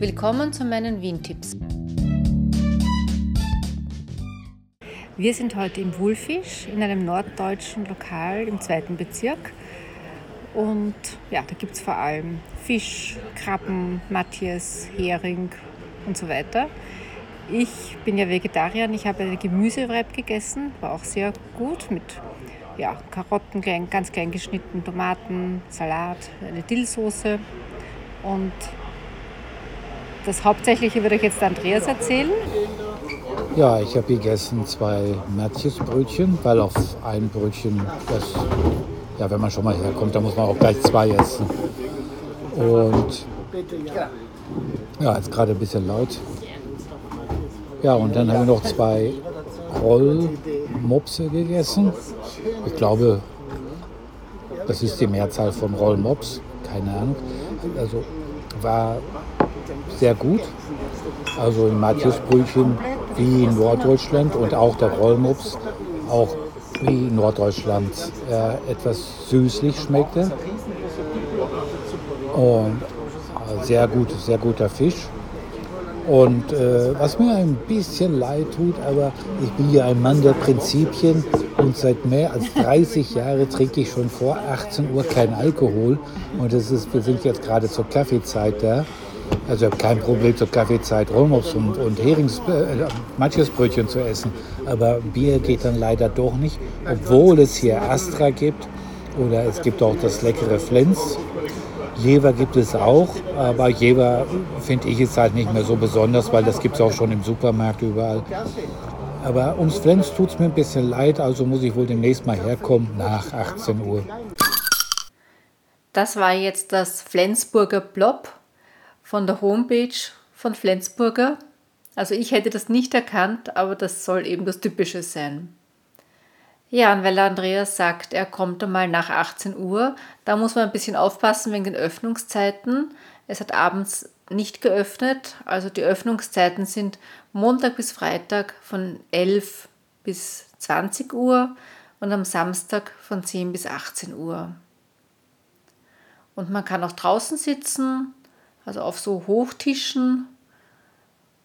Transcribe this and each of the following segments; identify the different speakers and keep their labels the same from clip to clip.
Speaker 1: Willkommen zu meinen Wien-Tipps. Wir sind heute im Wulfisch in einem norddeutschen Lokal im zweiten Bezirk. Und ja, da gibt es vor allem Fisch, Krabben, Matthias, Hering und so weiter. Ich bin ja Vegetarier, ich habe eine Gemüsewrap gegessen, war auch sehr gut mit ja, Karotten klein, ganz klein geschnitten, Tomaten, Salat, eine Dillsoße und das Hauptsächliche würde ich jetzt Andreas erzählen.
Speaker 2: Ja, ich habe gegessen zwei Matjesbrötchen, weil auf ein Brötchen, das, ja, wenn man schon mal herkommt, dann muss man auch gleich zwei essen. Und ja, jetzt gerade ein bisschen laut. Ja, und dann haben wir noch zwei Rollmopse gegessen. Ich glaube, das ist die Mehrzahl von Rollmops, keine Ahnung. Also war sehr gut. Also ein Matjesbrötchen wie in Norddeutschland und auch der Rollmops, auch wie in Norddeutschland äh, etwas süßlich schmeckte. Und äh, sehr gut, sehr guter Fisch. Und äh, was mir ein bisschen leid tut, aber ich bin ja ein Mann der Prinzipien und seit mehr als 30 Jahren trinke ich schon vor 18 Uhr kein Alkohol. Und das ist, wir sind jetzt gerade zur Kaffeezeit da. Also ich habe kein Problem zur Kaffeezeit Rollmops und, und Herings, äh, Matjesbrötchen zu essen. Aber Bier geht dann leider doch nicht, obwohl es hier Astra gibt oder es gibt auch das leckere Flens. Jever gibt es auch, aber Jever finde ich jetzt halt nicht mehr so besonders, weil das gibt es auch schon im Supermarkt überall. Aber ums Flens tut es mir ein bisschen leid, also muss ich wohl demnächst mal herkommen nach 18 Uhr.
Speaker 1: Das war jetzt das Flensburger Blob von der Homepage von Flensburger. Also ich hätte das nicht erkannt, aber das soll eben das Typische sein. Ja, und weil Andreas sagt, er kommt einmal nach 18 Uhr, da muss man ein bisschen aufpassen wegen den Öffnungszeiten. Es hat abends nicht geöffnet, also die Öffnungszeiten sind Montag bis Freitag von 11 bis 20 Uhr und am Samstag von 10 bis 18 Uhr. Und man kann auch draußen sitzen, also auf so Hochtischen.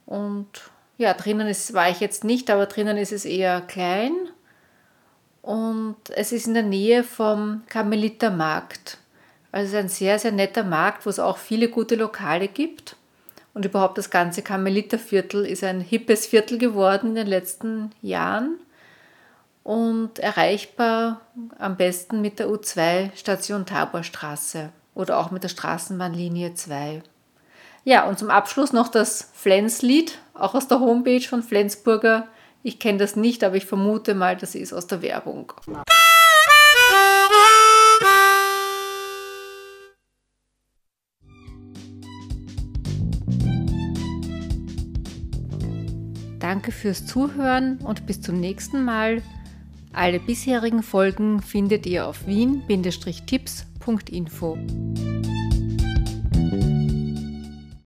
Speaker 1: Und ja, drinnen ist, war ich jetzt nicht, aber drinnen ist es eher klein. Und es ist in der Nähe vom Karmelitermarkt. Also es ist ein sehr, sehr netter Markt, wo es auch viele gute Lokale gibt. Und überhaupt das ganze Karmeliterviertel ist ein hippes Viertel geworden in den letzten Jahren und erreichbar am besten mit der U2 Station Taborstraße oder auch mit der Straßenbahnlinie 2. Ja, und zum Abschluss noch das Flenslied, auch aus der Homepage von Flensburger. Ich kenne das nicht, aber ich vermute mal, das ist aus der Werbung. Danke fürs Zuhören und bis zum nächsten Mal. Alle bisherigen Folgen findet ihr auf wien-tipps.info.